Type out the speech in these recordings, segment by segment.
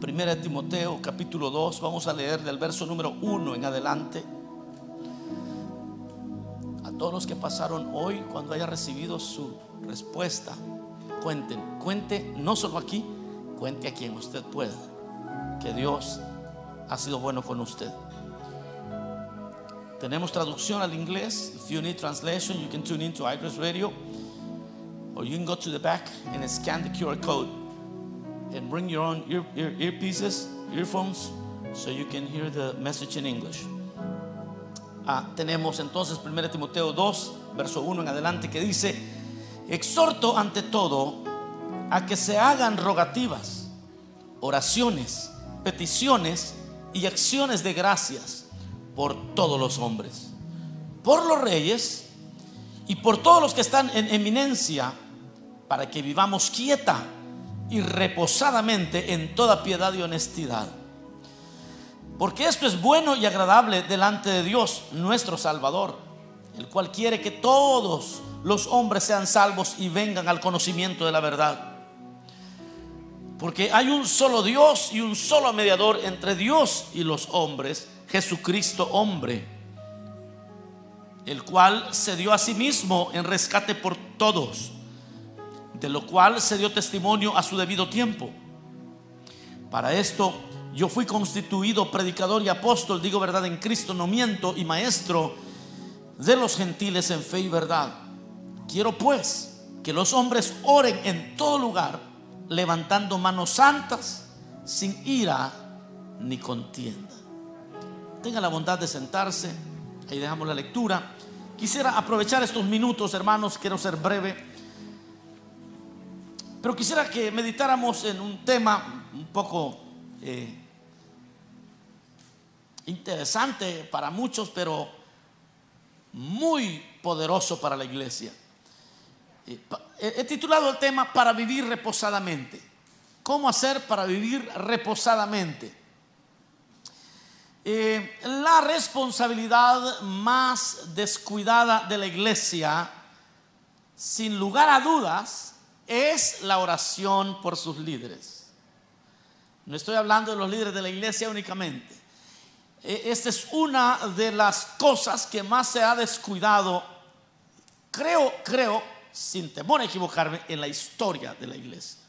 Primera de Timoteo, capítulo 2, vamos a leer del verso número 1 en adelante. A todos los que pasaron hoy, cuando haya recibido su respuesta, cuenten, cuente no solo aquí, cuente a quien usted pueda, que Dios ha sido bueno con usted. Tenemos traducción al inglés. If you need translation, you can tune into iGrace Radio. Or you can go to the back and scan the QR code and bring your own ear, ear, earpieces, earphones, so you can hear the message in English. Ah, tenemos entonces 1 Timoteo 2, verso 1 en adelante, que dice, exhorto ante todo a que se hagan rogativas, oraciones, peticiones y acciones de gracias por todos los hombres, por los reyes y por todos los que están en eminencia, para que vivamos quieta y reposadamente en toda piedad y honestidad. Porque esto es bueno y agradable delante de Dios, nuestro Salvador, el cual quiere que todos los hombres sean salvos y vengan al conocimiento de la verdad. Porque hay un solo Dios y un solo mediador entre Dios y los hombres, Jesucristo hombre, el cual se dio a sí mismo en rescate por todos, de lo cual se dio testimonio a su debido tiempo. Para esto yo fui constituido predicador y apóstol, digo verdad en Cristo, no miento, y maestro de los gentiles en fe y verdad. Quiero pues que los hombres oren en todo lugar levantando manos santas, sin ira ni contienda. Tenga la bondad de sentarse. Ahí dejamos la lectura. Quisiera aprovechar estos minutos, hermanos, quiero ser breve. Pero quisiera que meditáramos en un tema un poco eh, interesante para muchos, pero muy poderoso para la iglesia. He titulado el tema Para vivir reposadamente. ¿Cómo hacer para vivir reposadamente? Eh, la responsabilidad más descuidada de la iglesia, sin lugar a dudas, es la oración por sus líderes. No estoy hablando de los líderes de la iglesia únicamente. E, esta es una de las cosas que más se ha descuidado, creo, creo, sin temor a equivocarme, en la historia de la iglesia.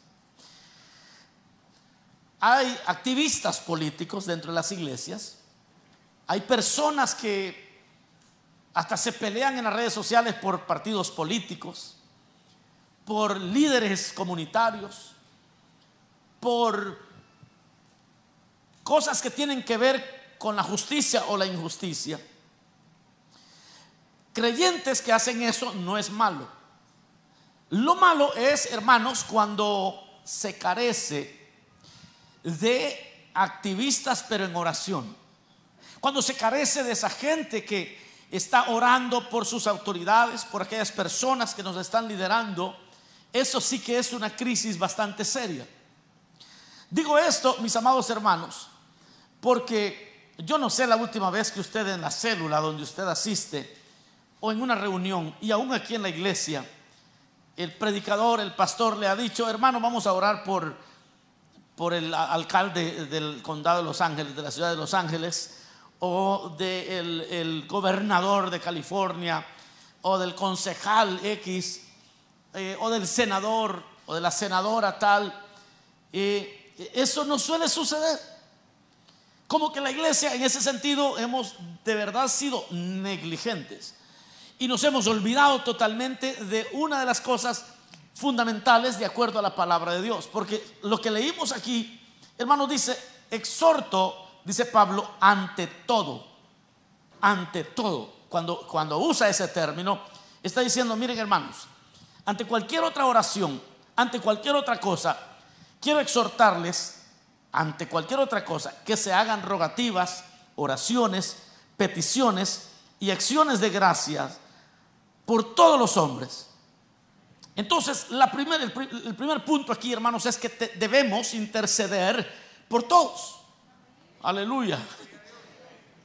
Hay activistas políticos dentro de las iglesias, hay personas que hasta se pelean en las redes sociales por partidos políticos, por líderes comunitarios, por cosas que tienen que ver con la justicia o la injusticia. Creyentes que hacen eso no es malo. Lo malo es, hermanos, cuando se carece de activistas pero en oración. Cuando se carece de esa gente que está orando por sus autoridades, por aquellas personas que nos están liderando, eso sí que es una crisis bastante seria. Digo esto, mis amados hermanos, porque yo no sé la última vez que usted en la célula donde usted asiste o en una reunión y aún aquí en la iglesia, el predicador, el pastor le ha dicho, hermano, vamos a orar por, por el alcalde del condado de Los Ángeles, de la ciudad de Los Ángeles, o del el gobernador de California, o del concejal X, eh, o del senador, o de la senadora tal. eso no suele suceder. Como que la iglesia en ese sentido hemos de verdad sido negligentes y nos hemos olvidado totalmente de una de las cosas fundamentales de acuerdo a la palabra de Dios. Porque lo que leímos aquí, hermano, dice, exhorto, dice Pablo, ante todo, ante todo. Cuando, cuando usa ese término, está diciendo, miren hermanos, ante cualquier otra oración, ante cualquier otra cosa, quiero exhortarles, ante cualquier otra cosa, que se hagan rogativas, oraciones, peticiones y acciones de gracias por todos los hombres. Entonces, la el, primer punto aquí, hermanos, es que debemos interceder por todos. Aleluya.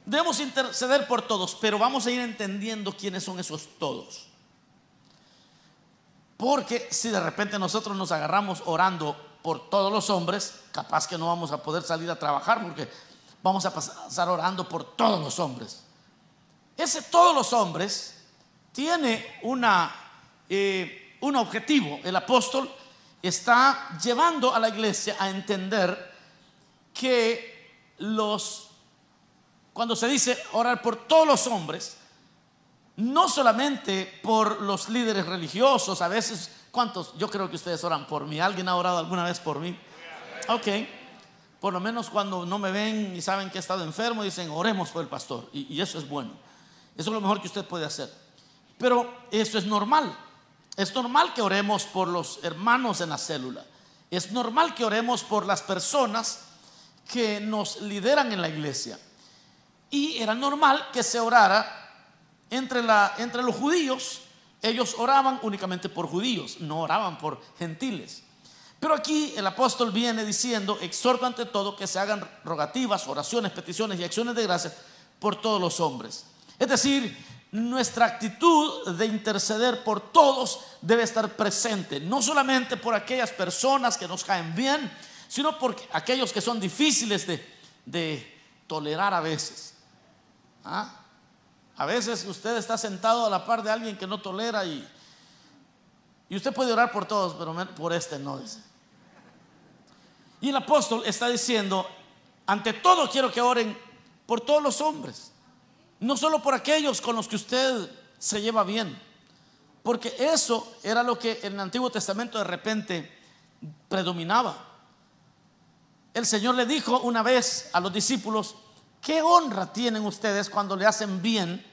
Debemos interceder por todos, pero vamos a ir entendiendo quiénes son esos todos. Porque si de repente nosotros nos agarramos orando por todos los hombres, capaz que no vamos a poder salir a trabajar porque vamos a pasar orando por todos los hombres. Ese todos los hombres tiene una, eh, un objetivo. El apóstol está llevando a la iglesia a entender que los, cuando se dice orar por todos los hombres, no solamente por los líderes religiosos, a veces, ¿cuántos? Yo creo que ustedes oran por mí. ¿Alguien ha orado alguna vez por mí? Ok. Por lo menos cuando no me ven y saben que he estado enfermo, dicen, oremos por el pastor. Y, y eso es bueno. Eso es lo mejor que usted puede hacer. Pero eso es normal. Es normal que oremos por los hermanos en la célula. Es normal que oremos por las personas que nos lideran en la iglesia. Y era normal que se orara entre, entre los judíos, ellos oraban únicamente por judíos, no oraban por gentiles. Pero aquí el apóstol viene diciendo, exhorto ante todo que se hagan rogativas, oraciones, peticiones y acciones de gracia por todos los hombres. Es decir, nuestra actitud de interceder por todos debe estar presente, no solamente por aquellas personas que nos caen bien, sino por aquellos que son difíciles de, de tolerar a veces. ¿Ah? A veces usted está sentado a la par de alguien que no tolera y, y usted puede orar por todos, pero por este no dice. Y el apóstol está diciendo, ante todo quiero que oren por todos los hombres, no solo por aquellos con los que usted se lleva bien, porque eso era lo que en el Antiguo Testamento de repente predominaba. El Señor le dijo una vez a los discípulos, ¿Qué honra tienen ustedes cuando le hacen bien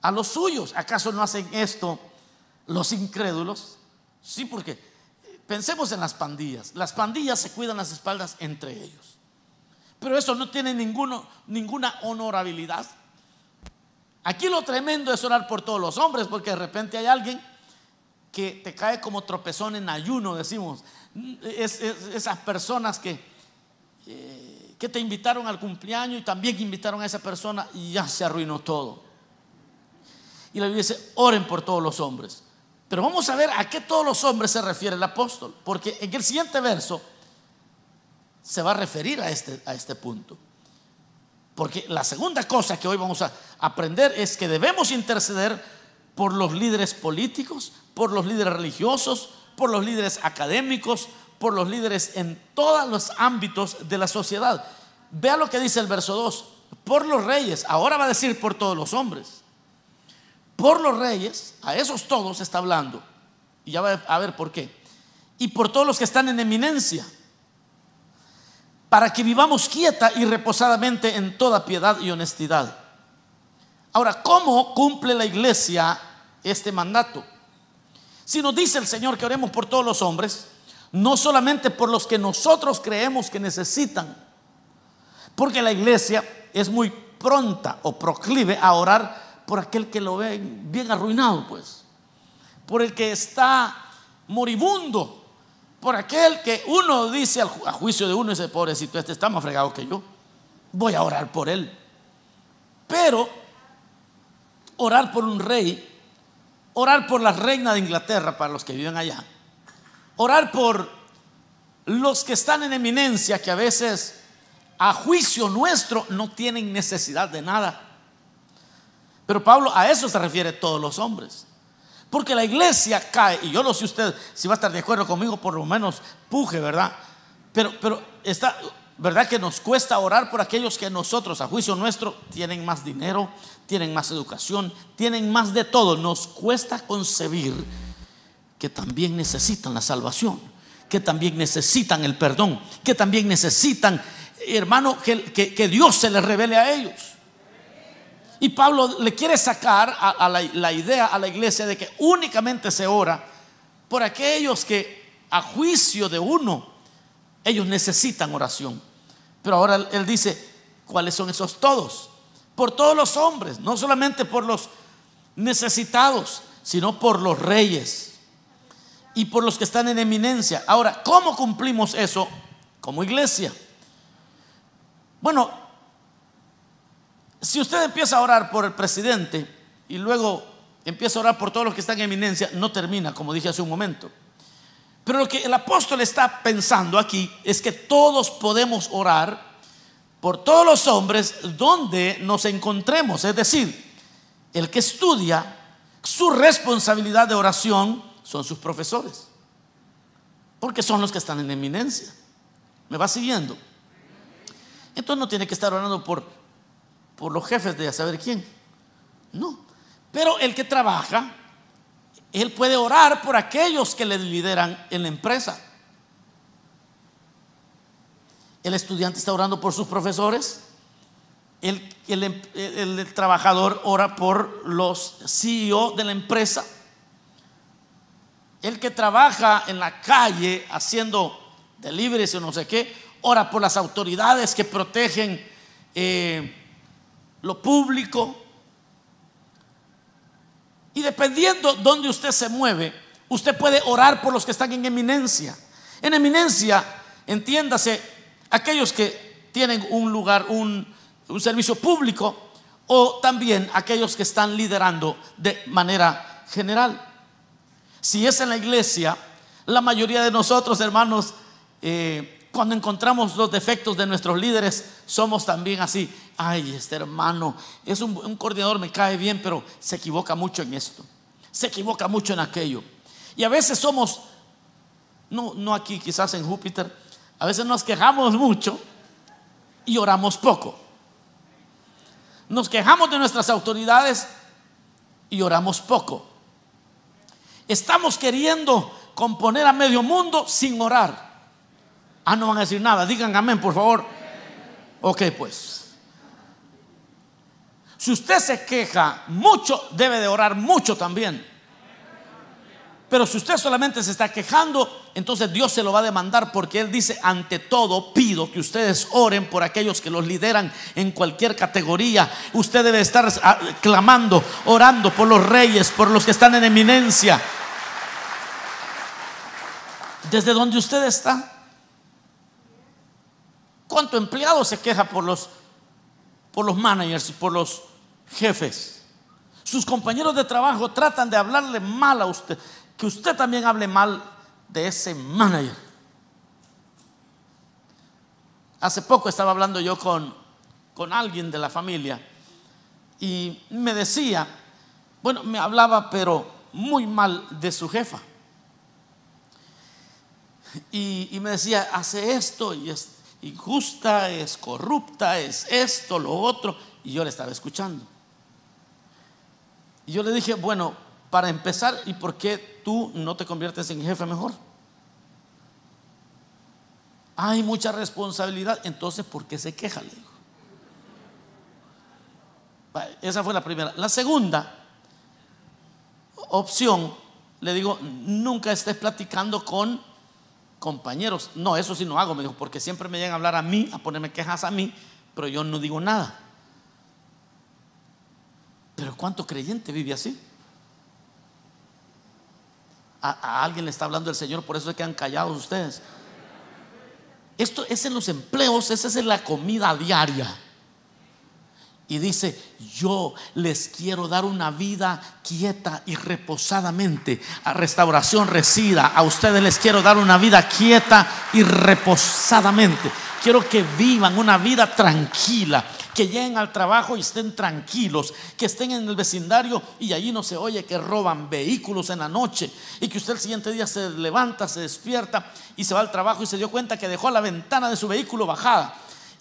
a los suyos? ¿Acaso no hacen esto los incrédulos? Sí, porque pensemos en las pandillas. Las pandillas se cuidan las espaldas entre ellos. Pero eso no tiene ninguna honorabilidad. Aquí lo tremendo es orar por todos los hombres, porque de repente hay alguien que te cae como tropezón en ayuno, decimos. esas personas que eh, que te invitaron al cumpleaños y también invitaron a esa persona y ya se arruinó todo. Y la Biblia dice, oren por todos los hombres. Pero vamos a ver a qué todos los hombres se refiere el apóstol, porque en el siguiente verso se va a referir a este, a este punto. Porque la segunda cosa que hoy vamos a aprender es que debemos interceder por los líderes políticos, por los líderes religiosos, por los líderes académicos, por los líderes en todos los ámbitos de la sociedad. Vea lo que dice el verso 2. Por los reyes, ahora va a decir por todos los hombres. Por los reyes, a esos todos está hablando. Y ya va a ver por qué. Y por todos los que están en eminencia. Para que vivamos quieta y reposadamente en toda piedad y honestidad. Ahora, ¿cómo cumple la iglesia este mandato? Si nos dice el Señor que oremos por todos los hombres, no solamente por los que nosotros creemos que necesitan, porque la iglesia es muy pronta o proclive a orar por aquel que lo ve bien arruinado, pues, por el que está moribundo, por aquel que uno dice a juicio de uno, ese pobrecito, este está más fregado que yo, voy a orar por él. Pero orar por un rey, orar por la reina de Inglaterra para los que viven allá, Orar por los que están en eminencia, que a veces a juicio nuestro no tienen necesidad de nada. Pero Pablo a eso se refiere todos los hombres. Porque la iglesia cae, y yo no sé usted si va a estar de acuerdo conmigo, por lo menos puje, ¿verdad? Pero, pero está, ¿verdad que nos cuesta orar por aquellos que nosotros, a juicio nuestro, tienen más dinero, tienen más educación, tienen más de todo? Nos cuesta concebir que también necesitan la salvación, que también necesitan el perdón, que también necesitan, hermano, que, Dios se les revele a ellos. Y Pablo le quiere sacar a, la, la idea a la iglesia de que únicamente se ora por aquellos que a juicio de uno, ellos necesitan oración. Pero ahora él dice, ¿cuáles son esos todos? Por todos los hombres, no solamente por los necesitados, sino por los reyes, y por los que están en eminencia. Ahora, ¿cómo cumplimos eso como iglesia? Bueno, si usted empieza a orar por el presidente y luego empieza a orar por todos los que están en eminencia, no termina, como dije hace un momento. Pero lo que el apóstol está pensando aquí es que todos podemos orar por todos los hombres donde nos encontremos. Es decir, el que estudia, su responsabilidad de oración son sus profesores. Porque son los que están en eminencia. ¿Me va siguiendo? Entonces no tiene que estar orando por, por los jefes de saber quién. No. Pero el que trabaja, él puede orar por aquellos que le lideran en la empresa. El estudiante está orando por sus profesores. El, el, trabajador ora por los CEO de la empresa. El que trabaja en la calle haciendo deliveries o no sé qué, ora por las autoridades que protegen eh, lo público. Y dependiendo dónde usted se mueve, usted puede orar por los que están en eminencia. En eminencia, entiéndase, aquellos que tienen un lugar, un servicio público, o también aquellos que están liderando de manera general. Si es en la iglesia, la mayoría de nosotros, hermanos, eh, cuando encontramos los defectos de nuestros líderes, somos también así. Ay, este hermano es un, coordinador, me cae bien, pero se equivoca mucho en esto. Se equivoca mucho en aquello. Y a veces somos, no, no aquí, quizás en Júpiter, a veces nos quejamos mucho y oramos poco. Nos quejamos de nuestras autoridades y oramos poco. Estamos queriendo componer a medio mundo sin orar. Ah, no van a decir nada. Digan amén, por favor. Ok, pues. Si usted se queja mucho, debe de orar mucho también. Pero si usted solamente se está quejando, entonces Dios se lo va a demandar porque Él dice, ante todo pido que ustedes oren por aquellos que los lideran en cualquier categoría. Usted debe estar ah, clamando, orando por los reyes, por los que están en eminencia. Desde donde usted está. ¿Cuánto empleado se queja por los, por los managers por los jefes? Sus compañeros de trabajo tratan de hablarle mal a usted, que usted también hable mal de ese manager. Hace poco estaba hablando yo con, con alguien de la familia y me decía, bueno, me hablaba pero muy mal de su jefa. Y, y me decía, hace esto y esto injusta, es corrupta, es esto, lo otro. Y yo le estaba escuchando. Y yo le dije, bueno, para empezar, ¿y por qué tú no te conviertes en jefe mejor? Hay mucha responsabilidad, entonces ¿por qué se queja? Le digo. Esa fue la primera. La segunda opción, le digo, nunca estés platicando con compañeros. No, eso sí no hago, me dijo, porque siempre me llegan a hablar a mí, a ponerme quejas a mí, pero yo no digo nada. Pero ¿cuánto creyente vive así? A, alguien le está hablando el Señor, por eso se quedan callados ustedes. Esto es en los empleos, esa es en la comida diaria. Y dice, yo les quiero dar una vida quieta y reposadamente. A restauración resida. A ustedes les quiero dar una vida quieta y reposadamente. Quiero que vivan una vida tranquila, que lleguen al trabajo y estén tranquilos, que estén en el vecindario y allí no se oye que roban vehículos en la noche y que usted el siguiente día se levanta, se despierta y se va al trabajo y se dio cuenta que dejó la ventana de su vehículo bajada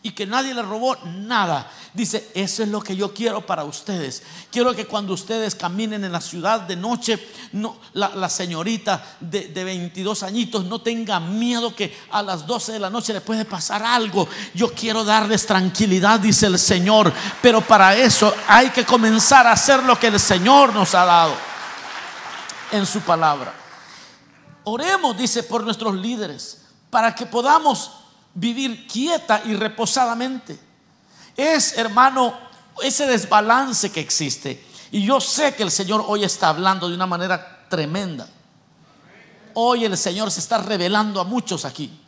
y que nadie le robó nada. Dice, eso es lo que yo quiero para ustedes. Quiero que cuando ustedes caminen en la ciudad de noche, no, la, señorita de, de, 22 añitos no tenga miedo que a las 12 de la noche le puede pasar algo. Yo quiero darles tranquilidad, dice el Señor. Pero para eso hay que comenzar a hacer lo que el Señor nos ha dado en su palabra. Oremos, dice, por nuestros líderes, para que podamos vivir quieta y reposadamente. Es, hermano, ese desbalance que existe. Y yo sé que el Señor hoy está hablando de una manera tremenda. Hoy el Señor se está revelando a muchos aquí.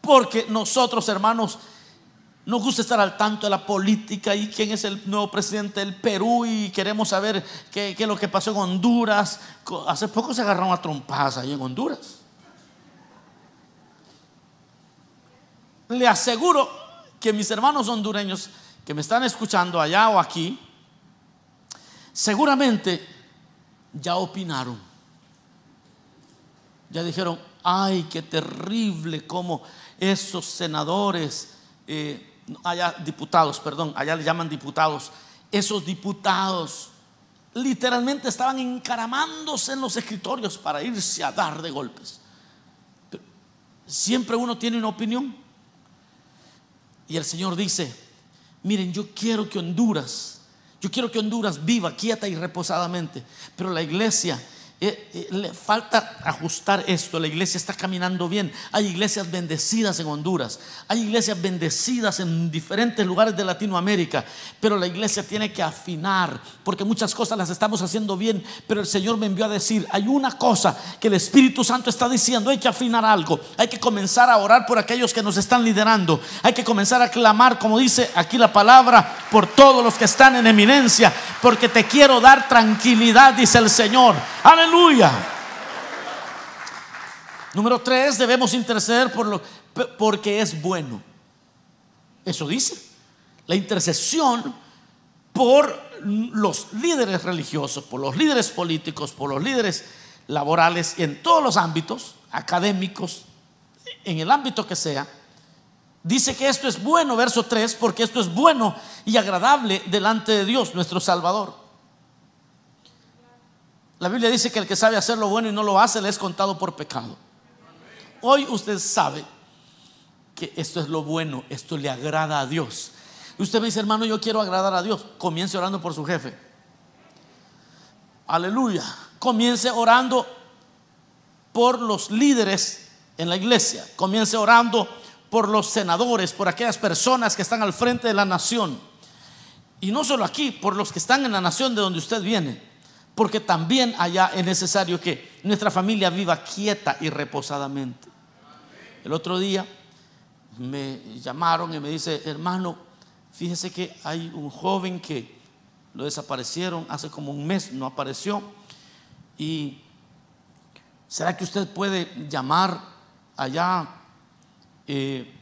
Porque nosotros, hermanos, nos gusta estar al tanto de la política y quién es el nuevo presidente del Perú y queremos saber qué, es lo que pasó en Honduras. Hace poco se agarraron a trompadas ahí en Honduras. Le aseguro que mis hermanos hondureños que me están escuchando allá o aquí, seguramente ya opinaron. Ya dijeron, ay, qué terrible como esos senadores, eh, allá diputados, perdón, allá le llaman diputados, esos diputados literalmente estaban encaramándose en los escritorios para irse a dar de golpes. siempre uno tiene una opinión. Y el Señor dice, miren, yo quiero que Honduras, yo quiero que Honduras viva quieta y reposadamente, pero la iglesia eh, eh, le falta ajustar esto. La iglesia está caminando bien. Hay iglesias bendecidas en Honduras. Hay iglesias bendecidas en diferentes lugares de Latinoamérica. Pero la iglesia tiene que afinar. Porque muchas cosas las estamos haciendo bien. Pero el Señor me envió a decir, hay una cosa que el Espíritu Santo está diciendo. Hay que afinar algo. Hay que comenzar a orar por aquellos que nos están liderando. Hay que comenzar a clamar, como dice aquí la palabra, por todos los que están en eminencia. Porque te quiero dar tranquilidad, dice el Señor. Aleluya. Aleluya. Número tres, debemos interceder por lo, porque es bueno. Eso dice. La intercesión por los líderes religiosos, por los líderes políticos, por los líderes laborales, en todos los ámbitos, académicos, en el ámbito que sea, dice que esto es bueno, verso 3, porque esto es bueno y agradable delante de Dios, nuestro Salvador. La Biblia dice que el que sabe hacer lo bueno y no lo hace le es contado por pecado. Hoy usted sabe que esto es lo bueno, esto le agrada a Dios. Y usted me dice, hermano, yo quiero agradar a Dios. Comience orando por su jefe. Aleluya. Comience orando por los líderes en la iglesia. Comience orando por los senadores, por aquellas personas que están al frente de la nación. Y no solo aquí, por los que están en la nación de donde usted viene. Porque también allá es necesario que nuestra familia viva quieta y reposadamente. El otro día me llamaron y me dice, hermano, fíjese que hay un joven que lo desaparecieron hace como un mes, no apareció. Y ¿será que usted puede llamar allá? Eh,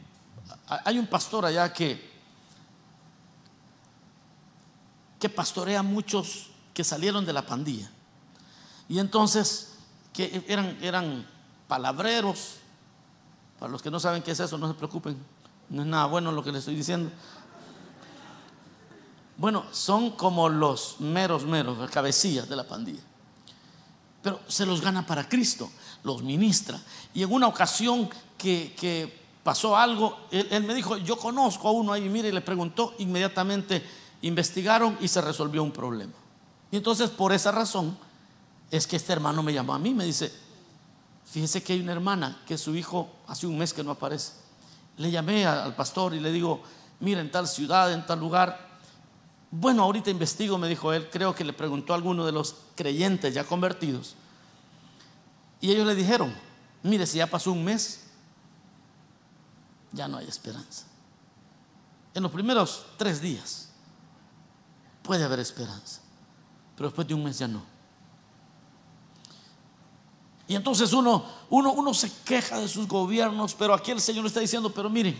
hay un pastor allá que, que pastorea muchos que salieron de la pandilla. Y entonces, que eran, eran palabreros. Para los que no saben qué es eso, no se preocupen. No es nada bueno lo que les estoy diciendo. Bueno, son como los meros, meros, las cabecillas de la pandilla. Pero se los gana para Cristo, los ministra. Y en una ocasión que, pasó algo, él, él, me dijo, yo conozco a uno ahí, mire, y le preguntó, inmediatamente investigaron y se resolvió un problema. Y entonces por esa razón es que este hermano me llamó a mí, me dice, fíjese que hay una hermana que su hijo hace un mes que no aparece. Le llamé al pastor y le digo, mira, en tal ciudad, en tal lugar. Bueno, ahorita investigo, me dijo él, creo que le preguntó a alguno de los creyentes ya convertidos. Y ellos le dijeron, mire, si ya pasó un mes, ya no hay esperanza. En los primeros tres días puede haber esperanza pero después de un mes ya no. Y entonces uno, uno, uno se queja de sus gobiernos, pero aquí el Señor está diciendo, pero miren,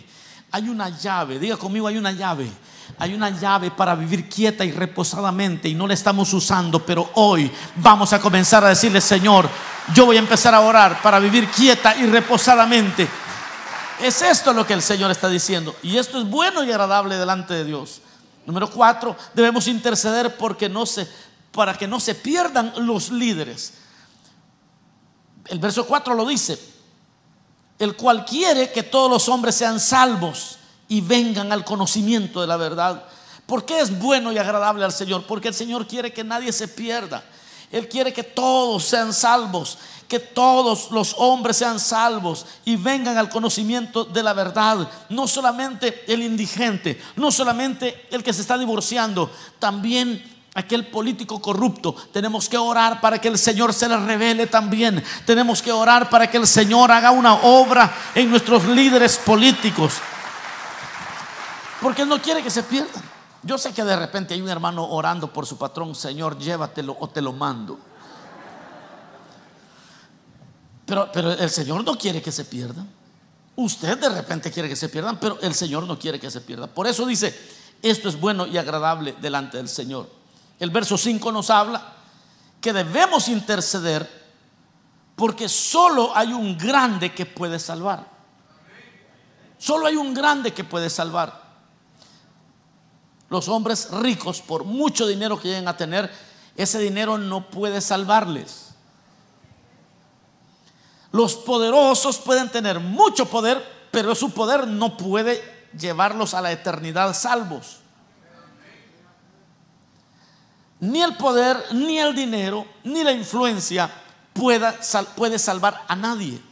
hay una llave, diga conmigo, hay una llave. Hay una llave para vivir quieta y reposadamente y no la estamos usando, pero hoy vamos a comenzar a decirle, Señor, yo voy a empezar a orar para vivir quieta y reposadamente. Es esto lo que el Señor está diciendo y esto es bueno y agradable delante de Dios. Número cuatro, debemos interceder porque no se para que no se pierdan los líderes. El verso 4 lo dice, el cual quiere que todos los hombres sean salvos y vengan al conocimiento de la verdad. ¿Por qué es bueno y agradable al Señor? Porque el Señor quiere que nadie se pierda. Él quiere que todos sean salvos, que todos los hombres sean salvos y vengan al conocimiento de la verdad. No solamente el indigente, no solamente el que se está divorciando, también aquel político corrupto. Tenemos que orar para que el Señor se le revele también. Tenemos que orar para que el Señor haga una obra en nuestros líderes políticos. Porque Él no quiere que se pierdan. Yo sé que de repente hay un hermano orando por su patrón, Señor, llévatelo o te lo mando. Pero, pero el Señor no quiere que se pierdan. Usted de repente quiere que se pierdan, pero el Señor no quiere que se pierdan. Por eso dice, esto es bueno y agradable delante del Señor. El verso 5 nos habla que debemos interceder porque solo hay un grande que puede salvar. Solo hay un grande que puede salvar. Los hombres ricos, por mucho dinero que lleguen a tener, ese dinero no puede salvarles. Los poderosos pueden tener mucho poder, pero su poder no puede llevarlos a la eternidad salvos. Ni el poder, ni el dinero, ni la influencia pueda, puede salvar a nadie.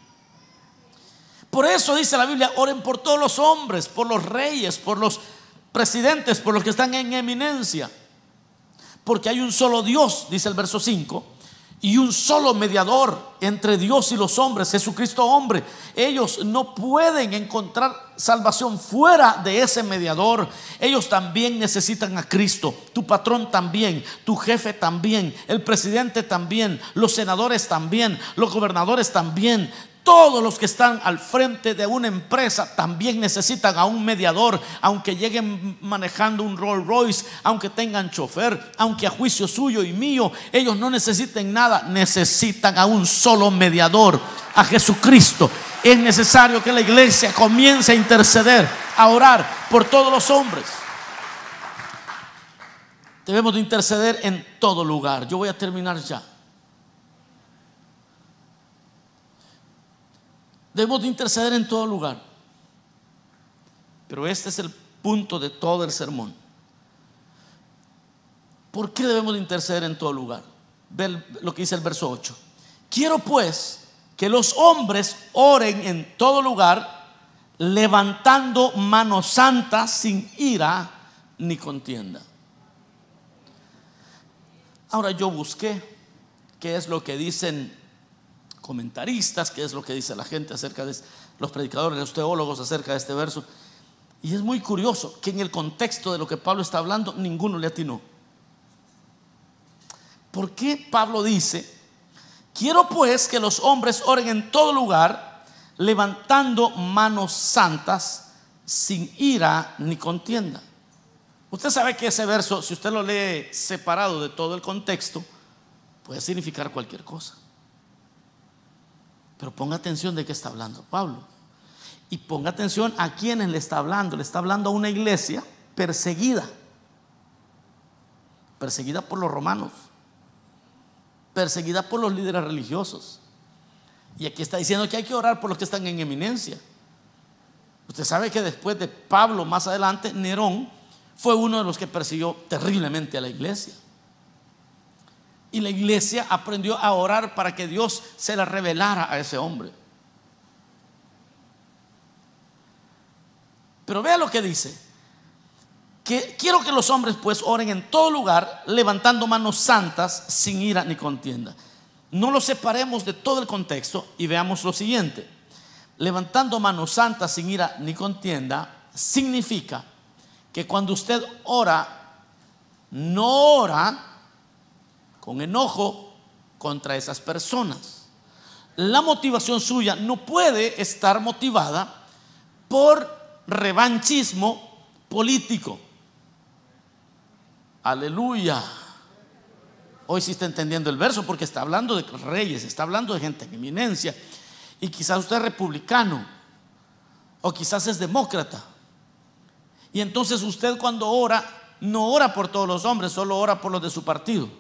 Por eso dice la Biblia, oren por todos los hombres, por los reyes, por los presidentes, por los que están en eminencia. Porque hay un solo Dios, dice el verso 5, y un solo mediador entre Dios y los hombres, Jesucristo hombre. Ellos no pueden encontrar salvación fuera de ese mediador. Ellos también necesitan a Cristo. Tu patrón también, tu jefe también, el presidente también, los senadores también, los gobernadores también. Todos los que están al frente de una empresa también necesitan a un mediador, aunque lleguen manejando un Rolls Royce, aunque tengan chofer, aunque a juicio suyo y mío, ellos no necesiten nada, necesitan a un solo mediador, a Jesucristo. Es necesario que la iglesia comience a interceder, a orar por todos los hombres. Debemos de interceder en todo lugar. Yo voy a terminar ya. Debemos de interceder en todo lugar. Pero este es el punto de todo el sermón. ¿Por qué debemos de interceder en todo lugar? Ve lo que dice el verso 8. Quiero pues que los hombres oren en todo lugar, levantando manos santas sin ira ni contienda. Ahora yo busqué qué es lo que dicen comentaristas, qué es lo que dice la gente acerca de los predicadores, los teólogos acerca de este verso. Y es muy curioso que en el contexto de lo que Pablo está hablando, ninguno le atinó. ¿Por qué Pablo dice, quiero pues que los hombres oren en todo lugar, levantando manos santas, sin ira ni contienda? Usted sabe que ese verso, si usted lo lee separado de todo el contexto, puede significar cualquier cosa. Pero ponga atención de qué está hablando Pablo. Y ponga atención a quienes le está hablando. Le está hablando a una iglesia perseguida. Perseguida por los romanos. Perseguida por los líderes religiosos. Y aquí está diciendo que hay que orar por los que están en eminencia. Usted sabe que después de Pablo, más adelante, Nerón fue uno de los que persiguió terriblemente a la iglesia. Y la iglesia aprendió a orar para que Dios se la revelara a ese hombre. Pero vea lo que dice. Que quiero que los hombres pues oren en todo lugar, levantando manos santas, sin ira ni contienda. No lo separemos de todo el contexto y veamos lo siguiente. Levantando manos santas, sin ira ni contienda, significa que cuando usted ora, no ora con enojo contra esas personas. La motivación suya no puede estar motivada por revanchismo político. Aleluya. Hoy sí está entendiendo el verso porque está hablando de reyes, está hablando de gente en eminencia. Y quizás usted es republicano o quizás es demócrata. Y entonces usted cuando ora, no ora por todos los hombres, solo ora por los de su partido.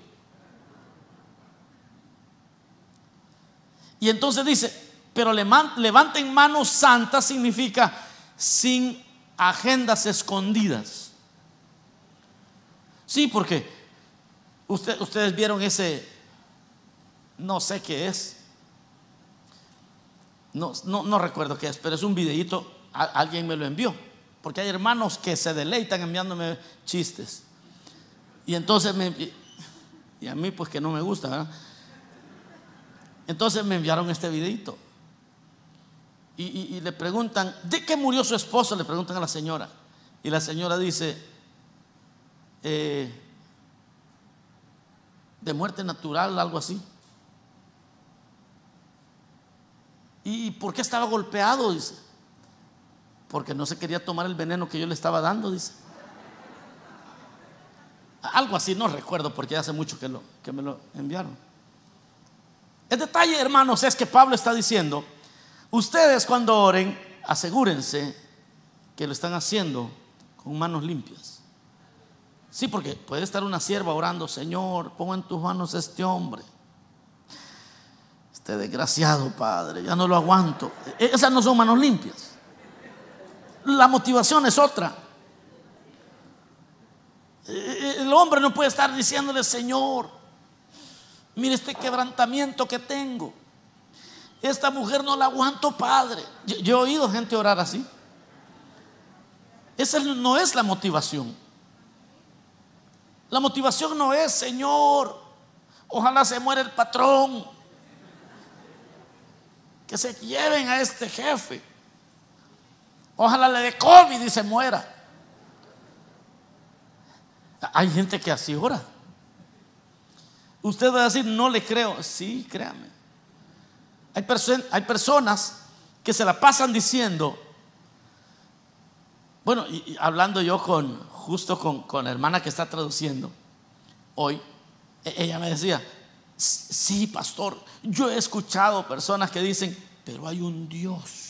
Y entonces dice, pero levanten manos santas significa sin agendas escondidas. Sí, porque ustedes vieron ese, no sé qué es, no, no, recuerdo qué es, pero es un videito, alguien me lo envió, porque hay hermanos que se deleitan enviándome chistes. Y entonces me, y a mí pues que no me gusta, ¿verdad? Entonces me enviaron este videito. Y, le preguntan, ¿de qué murió su esposo? Le preguntan a la señora. y la señora dice, eh, de muerte natural, algo así. ¿Y por qué estaba golpeado? Dice. Porque no se quería tomar el veneno que yo le estaba dando, dice. Algo así, no recuerdo porque hace mucho que, me lo enviaron. El detalle, hermanos, es que Pablo está diciendo, ustedes cuando oren, asegúrense que lo están haciendo con manos limpias. Sí, porque puede estar una sierva orando, Señor, pongo en tus manos este hombre. Este desgraciado, Padre, ya no lo aguanto. E-, esas no son manos limpias. La motivación es otra. E-, e-, el hombre no puede estar diciéndole, Señor, mire este quebrantamiento que tengo. Esta mujer no la aguanto, Padre. Yo, he oído gente orar así. Esa no es la motivación. La motivación no es, Señor, ojalá se muera el patrón. Que se lleven a este jefe. Ojalá le dé COVID y se muera. Hay gente que así ora. Usted va a decir, no le creo. Sí, créame. Hay, personas que se la pasan diciendo, bueno, y, hablando yo con, justo con, con la hermana que está traduciendo hoy, e, ella me decía, sí, pastor, yo he escuchado personas que dicen, pero hay un Dios.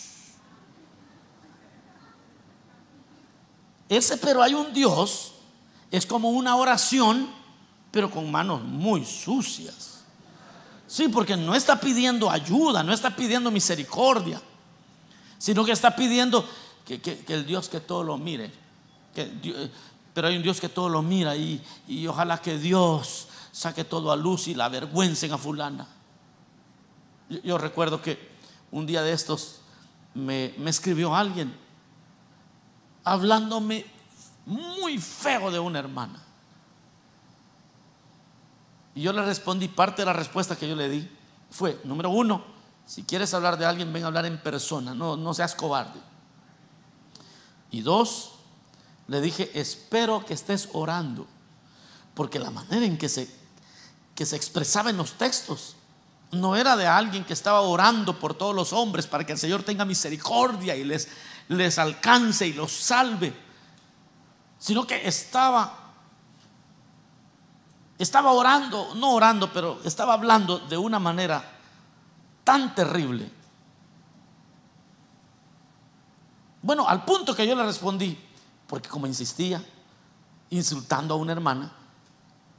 Ese pero hay un Dios es como una oración, pero con manos muy sucias. Sí, porque no está pidiendo ayuda, no está pidiendo misericordia, sino que está pidiendo que, el Dios que todo lo mire. Que, pero hay un Dios que todo lo mira y, ojalá que Dios saque todo a luz y la avergüencen a fulana. Yo, recuerdo que un día de estos me escribió alguien hablándome muy feo de una hermana. Y yo le respondí, parte de la respuesta que yo le di fue, número uno, si quieres hablar de alguien, ven a hablar en persona, no, no seas cobarde. Y dos, le dije, espero que estés orando, porque la manera en que se, que se expresaba en los textos no era de alguien que estaba orando por todos los hombres para que el Señor tenga misericordia y les, les alcance y los salve, sino que estaba estaba orando, no orando, pero estaba hablando de una manera tan terrible Bueno, al punto que yo le respondí, porque como insistía, insultando a una hermana,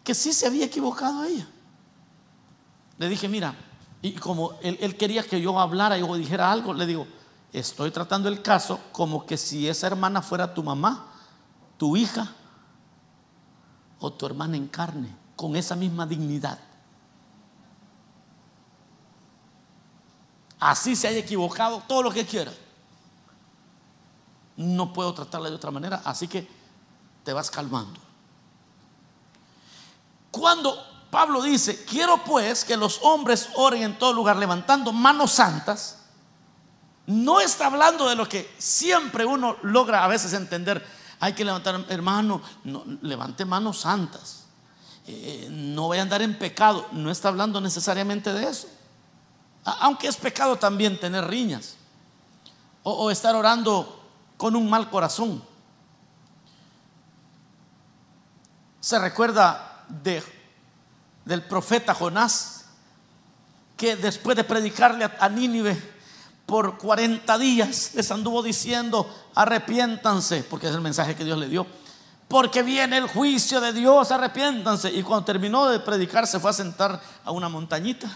que sí se había equivocado a ella. Le dije, mira, y como él, quería que yo hablara y dijera algo, le digo, estoy tratando el caso como que si esa hermana fuera tu mamá, tu hija o tu hermana en carne, con esa misma dignidad. Así se haya equivocado, todo lo que quiera no puedo tratarla de otra manera, así que te vas calmando. Cuando Pablo dice, quiero pues que los hombres oren en todo lugar levantando manos santas, no está hablando de lo que siempre uno logra a veces entender. Hay que levantar, hermano, no, levante manos santas. Eh, no voy a andar en pecado. No está hablando necesariamente de eso. Aunque es pecado también tener riñas. o estar orando con un mal corazón. Se recuerda de, del profeta Jonás, que después de predicarle a, Nínive por 40 días, les anduvo diciendo, arrepiéntanse, porque es el mensaje que Dios le dio, porque viene el juicio de Dios, arrepiéntanse. Y cuando terminó de predicar, se fue a sentar a una montañita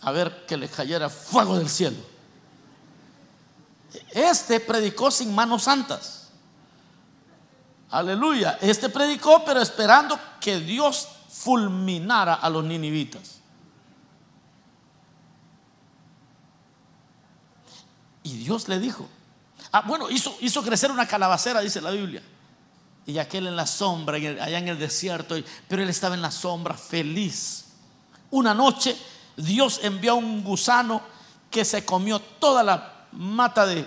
a ver que le cayera fuego del cielo. Este predicó sin manos santas. Aleluya. Este predicó, pero esperando que Dios fulminara a los ninivitas. Y Dios le dijo, ah, bueno, hizo, hizo crecer una calabacera, dice la Biblia. Y aquel en la sombra, allá en el desierto, pero él estaba en la sombra feliz. Una noche Dios envió un gusano que se comió toda la mata de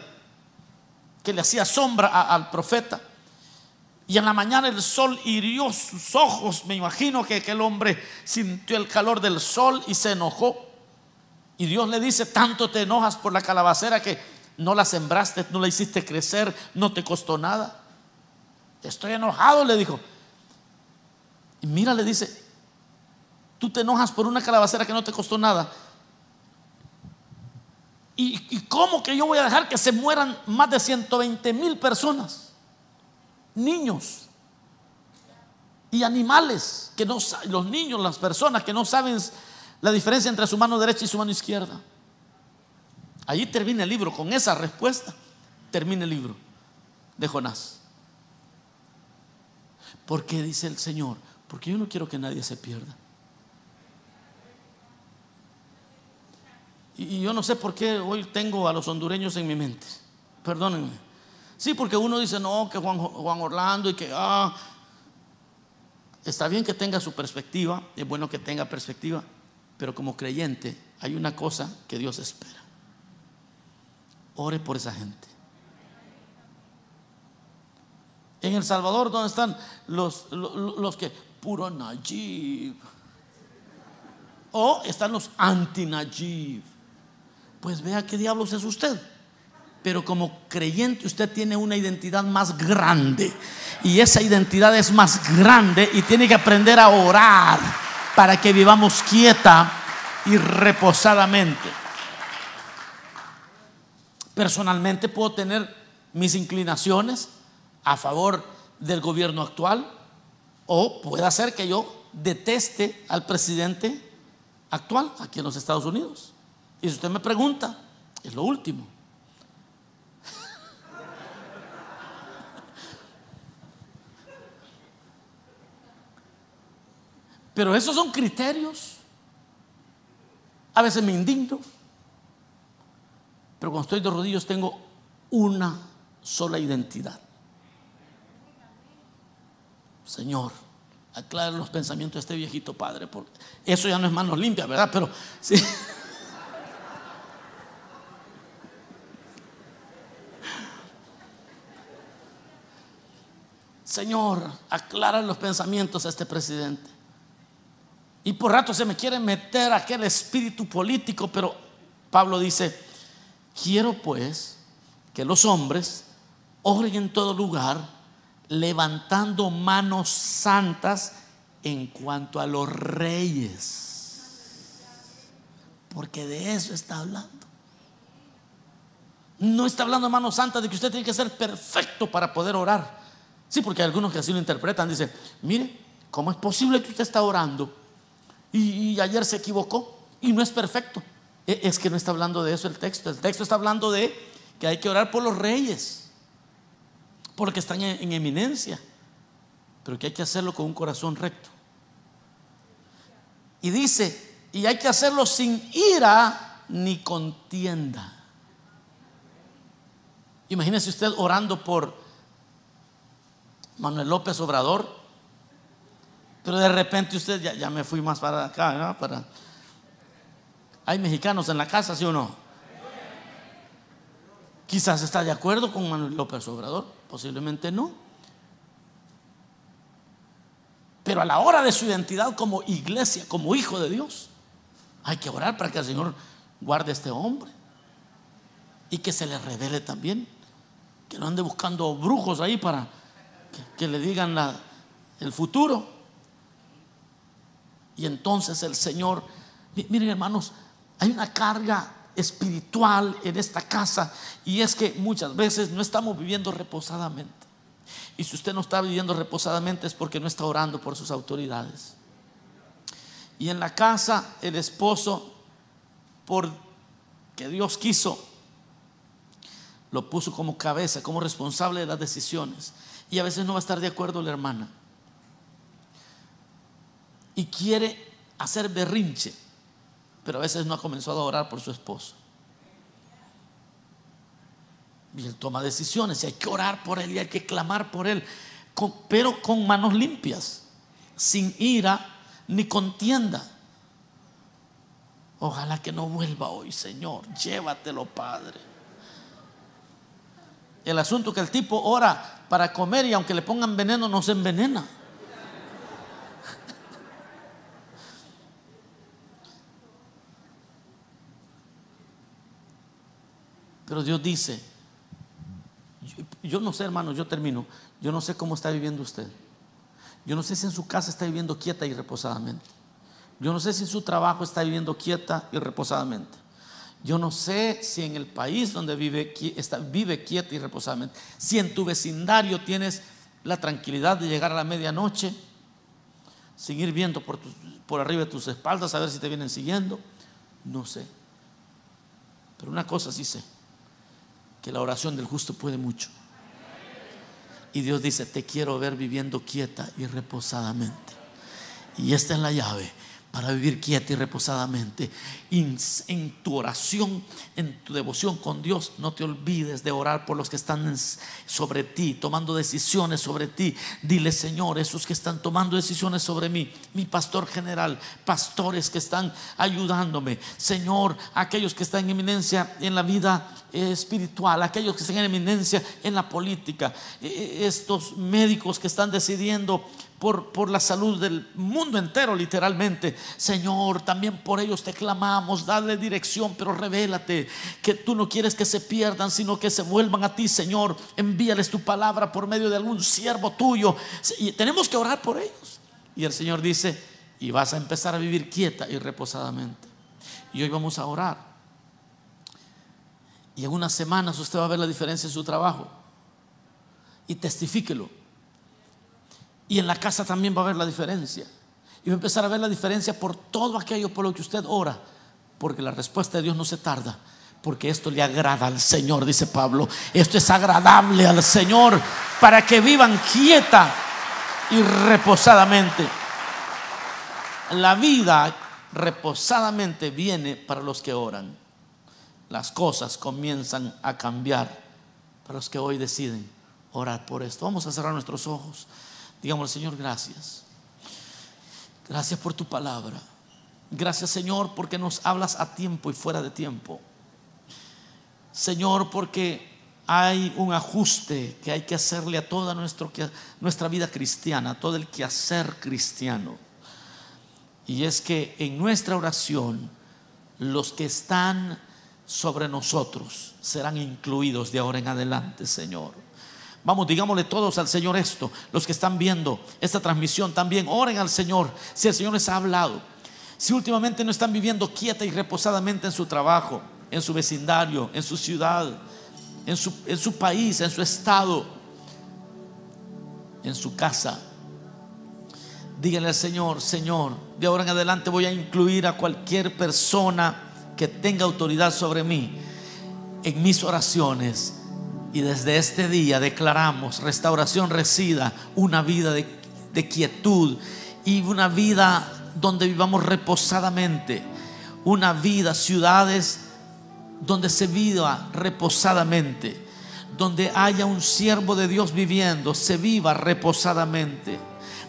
que le hacía sombra al profeta Y en la mañana el sol hirió sus ojos. Me imagino que aquel hombre sintió el calor del sol y se enojó. Y Dios le dice, tanto te enojas por la calabacera que no la sembraste, no la hiciste crecer, no te costó nada. Estoy enojado, le dijo. Y mira, le dice, tú te enojas por una calabacera que no te costó nada. ¿Y, cómo que yo voy a dejar que se mueran más de 120 mil personas? Niños y animales, que no los niños, las personas que no saben la diferencia entre su mano derecha y su mano izquierda. Allí termina el libro, con esa respuesta termina el libro de Jonás. ¿Por qué dice el Señor? Porque yo no quiero que nadie se pierda. Y yo no sé por qué hoy tengo a los hondureños en mi mente. Perdónenme. Sí, porque uno dice, no, que Juan, Juan Orlando y que, ah, está bien que tenga su perspectiva, es bueno que tenga perspectiva, pero como creyente hay una cosa que Dios espera. Ore por esa gente. En El Salvador, ¿dónde están los, los, que? Puro Najib. O están los anti-Najib pues vea qué diablos es usted. Pero como creyente usted tiene una identidad más grande. Y esa identidad es más grande y tiene que aprender a orar para que vivamos quieta y reposadamente. Personalmente puedo tener mis inclinaciones a favor del gobierno actual o puede ser que yo deteste al presidente actual aquí en los Estados Unidos. Y si usted me pregunta, es lo último. Pero esos son criterios. A veces me indigno. Pero cuando estoy de rodillas tengo una sola identidad. Señor, aclara los pensamientos de este viejito padre. Porque eso ya no es manos limpias, ¿verdad? Pero sí. Señor, aclara los pensamientos a este presidente. Y por rato se me quiere meter aquel espíritu político, pero Pablo dice, quiero pues que los hombres oren en todo lugar, levantando manos santas en cuanto a los reyes. Porque de eso está hablando. No está hablando manos santas de que usted tiene que ser perfecto para poder orar. Sí, porque hay algunos que así lo interpretan. Dicen, mire, ¿cómo es posible que usted está orando y, ayer se equivocó y no es perfecto? E, es que no está hablando de eso el texto. El texto está hablando de que hay que orar por los reyes, porque están en, eminencia, pero que hay que hacerlo con un corazón recto. Y dice, y hay que hacerlo sin ira ni contienda. Imagínese usted orando por Manuel López Obrador. Pero de repente usted, ya, me fui más para acá, ¿no? Para... Hay mexicanos en la casa, ¿sí o no? Quizás está de acuerdo con Manuel López Obrador, posiblemente no. Pero a la hora de su identidad como iglesia, como hijo de Dios, hay que orar para que el Señor guarde a este hombre y que se le revele también. Que no ande buscando brujos ahí para que, le digan el futuro. Y entonces el Señor, miren hermanos, hay una carga espiritual en esta casa y es que muchas veces no estamos viviendo reposadamente. Y si usted no está viviendo reposadamente es porque no está orando por sus autoridades. Y en la casa el esposo, por que Dios quiso, lo puso como cabeza, como responsable de las decisiones. Y a veces no va a estar de acuerdo la hermana. Y quiere hacer berrinche, pero a veces no ha comenzado a orar por su esposo. Y él toma decisiones y hay que orar por él y hay que clamar por él, pero con manos limpias, sin ira ni contienda. Ojalá que no vuelva hoy, Señor. Llévatelo, Padre. El asunto que el tipo ora para comer y aunque le pongan veneno no se envenena. Pero Dios dice, yo, no sé hermano, yo termino, yo no sé cómo está viviendo usted. Yo no sé si en su casa está viviendo quieta y reposadamente. Yo no sé si en su trabajo está viviendo quieta y reposadamente. Yo no sé si en el país donde vive, está, vive quieta y reposadamente. Si en tu vecindario tienes la tranquilidad de llegar a la medianoche, seguir viendo por, por arriba de tus espaldas, a ver si te vienen siguiendo. No sé. Pero una cosa sí sé que la oración del justo puede mucho. Y Dios dice, te quiero ver viviendo quieta y reposadamente. Y esta es la llave para vivir quieta y reposadamente. En, tu oración, en tu devoción con Dios, no te olvides de orar por los que están sobre ti, tomando decisiones sobre ti. Dile, Señor, esos que están tomando decisiones sobre mí, mi pastor general, pastores que están ayudándome, Señor, aquellos que están en eminencia en la vida espiritual, aquellos que están en eminencia en la política, e, e, estos médicos que están decidiendo por, la salud del mundo entero, literalmente. Señor, también por ellos te clamamos, dale dirección, pero revélate que tú no quieres que se pierdan, sino que se vuelvan a ti, Señor. Envíales tu palabra por medio de algún siervo tuyo. Y tenemos que orar por ellos. Y el Señor dice, y vas a empezar a vivir quieta y reposadamente. Y hoy vamos a orar. Y en unas semanas usted va a ver la diferencia en su trabajo. Y testifíquelo y en la casa también va a haber la diferencia. Y va a empezar a ver la diferencia por todo aquello por lo que usted ora. Porque la respuesta de Dios no se tarda. Porque esto le agrada al Señor, dice Pablo. Esto es agradable al Señor para que vivan quieta y reposadamente. La vida reposadamente viene para los que oran. Las cosas comienzan a cambiar para los que hoy deciden orar por esto. Vamos a cerrar nuestros ojos. Digamos, Señor, gracias. Gracias por tu palabra. Gracias, Señor, porque nos hablas a tiempo y fuera de tiempo. Señor, porque hay un ajuste que hay que hacerle a toda nuestra vida cristiana, a todo el quehacer cristiano. Y es que en nuestra oración, los que están sobre nosotros serán incluidos de ahora en adelante, Señor. Vamos, digámosle todos al Señor esto. Los que están viendo esta transmisión también, oren al Señor. Si el Señor les ha hablado. Si últimamente no están viviendo quieta y reposadamente en su trabajo, en su vecindario, en su ciudad, en su, en su país, en su estado, en su casa. Díganle al Señor, Señor, de ahora en adelante voy a incluir a cualquier persona que tenga autoridad sobre mí en mis oraciones y desde este día declaramos, restauración resida, una vida de, quietud y una vida donde vivamos reposadamente. Una vida, ciudades donde se viva reposadamente. Donde haya un siervo de Dios viviendo, se viva reposadamente.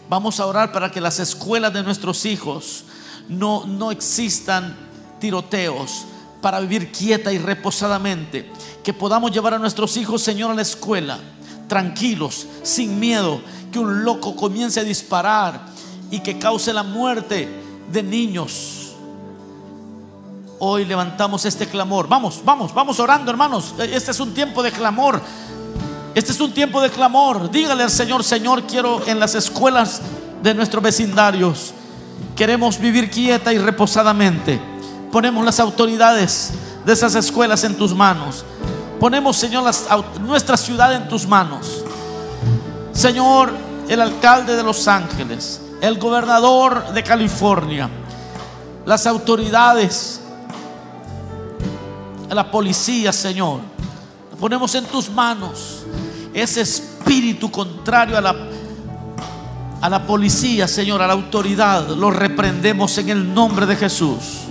Vamos a orar para que las escuelas de nuestros hijos no, no existan tiroteos, para vivir quieta y reposadamente. Que podamos llevar a nuestros hijos, Señor, a la escuela, tranquilos, sin miedo. Que un loco comience a disparar y que cause la muerte de niños. Hoy levantamos este clamor. Vamos, vamos, vamos orando, hermanos. Este es un tiempo de clamor. Este es un tiempo de clamor. Dígale al Señor, Señor, quiero en las escuelas de nuestros vecindarios. Queremos vivir quieta y reposadamente ponemos las autoridades de esas escuelas en tus manos. Ponemos, Señor, nuestra ciudad en tus manos. Señor, el alcalde de Los Ángeles, el gobernador de California, las autoridades, la policía, Señor. Ponemos en tus manos ese espíritu contrario a la, a la policía, Señor, a la autoridad. Lo reprendemos en el nombre de Jesús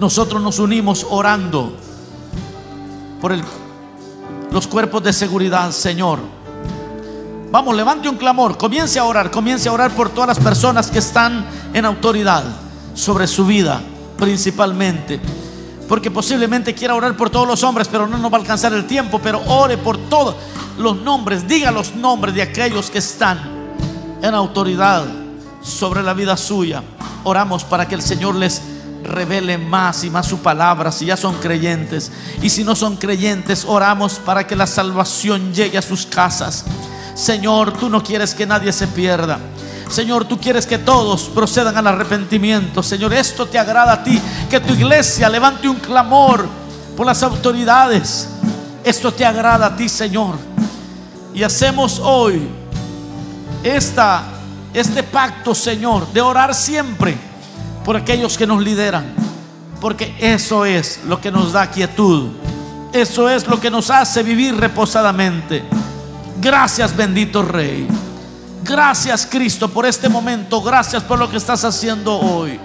nosotros nos unimos orando por los cuerpos de seguridad, Señor. Vamos, levante un clamor, comience a orar, comience a orar por todas las personas que están en autoridad sobre su vida, principalmente porque posiblemente quiera orar por todos los hombres, pero no nos va a alcanzar el tiempo, pero ore por todos los nombres, diga los nombres de aquellos que están en autoridad sobre la vida suya. Oramos para que el Señor les revele más y más su palabra si ya son creyentes. Y si no son creyentes, oramos para que la salvación llegue a sus casas. Señor, tú no quieres que nadie se pierda. Señor, tú quieres que todos procedan al arrepentimiento. Señor, esto te agrada a ti. Que tu iglesia levante un clamor por las autoridades. Esto te agrada a ti, Señor. Y hacemos hoy este pacto, Señor, de orar siempre por aquellos que nos lideran. Porque eso es lo que nos da quietud. Eso es lo que nos hace vivir reposadamente. Gracias, bendito Rey. Gracias Cristo por este momento. Gracias por lo que estás haciendo hoy.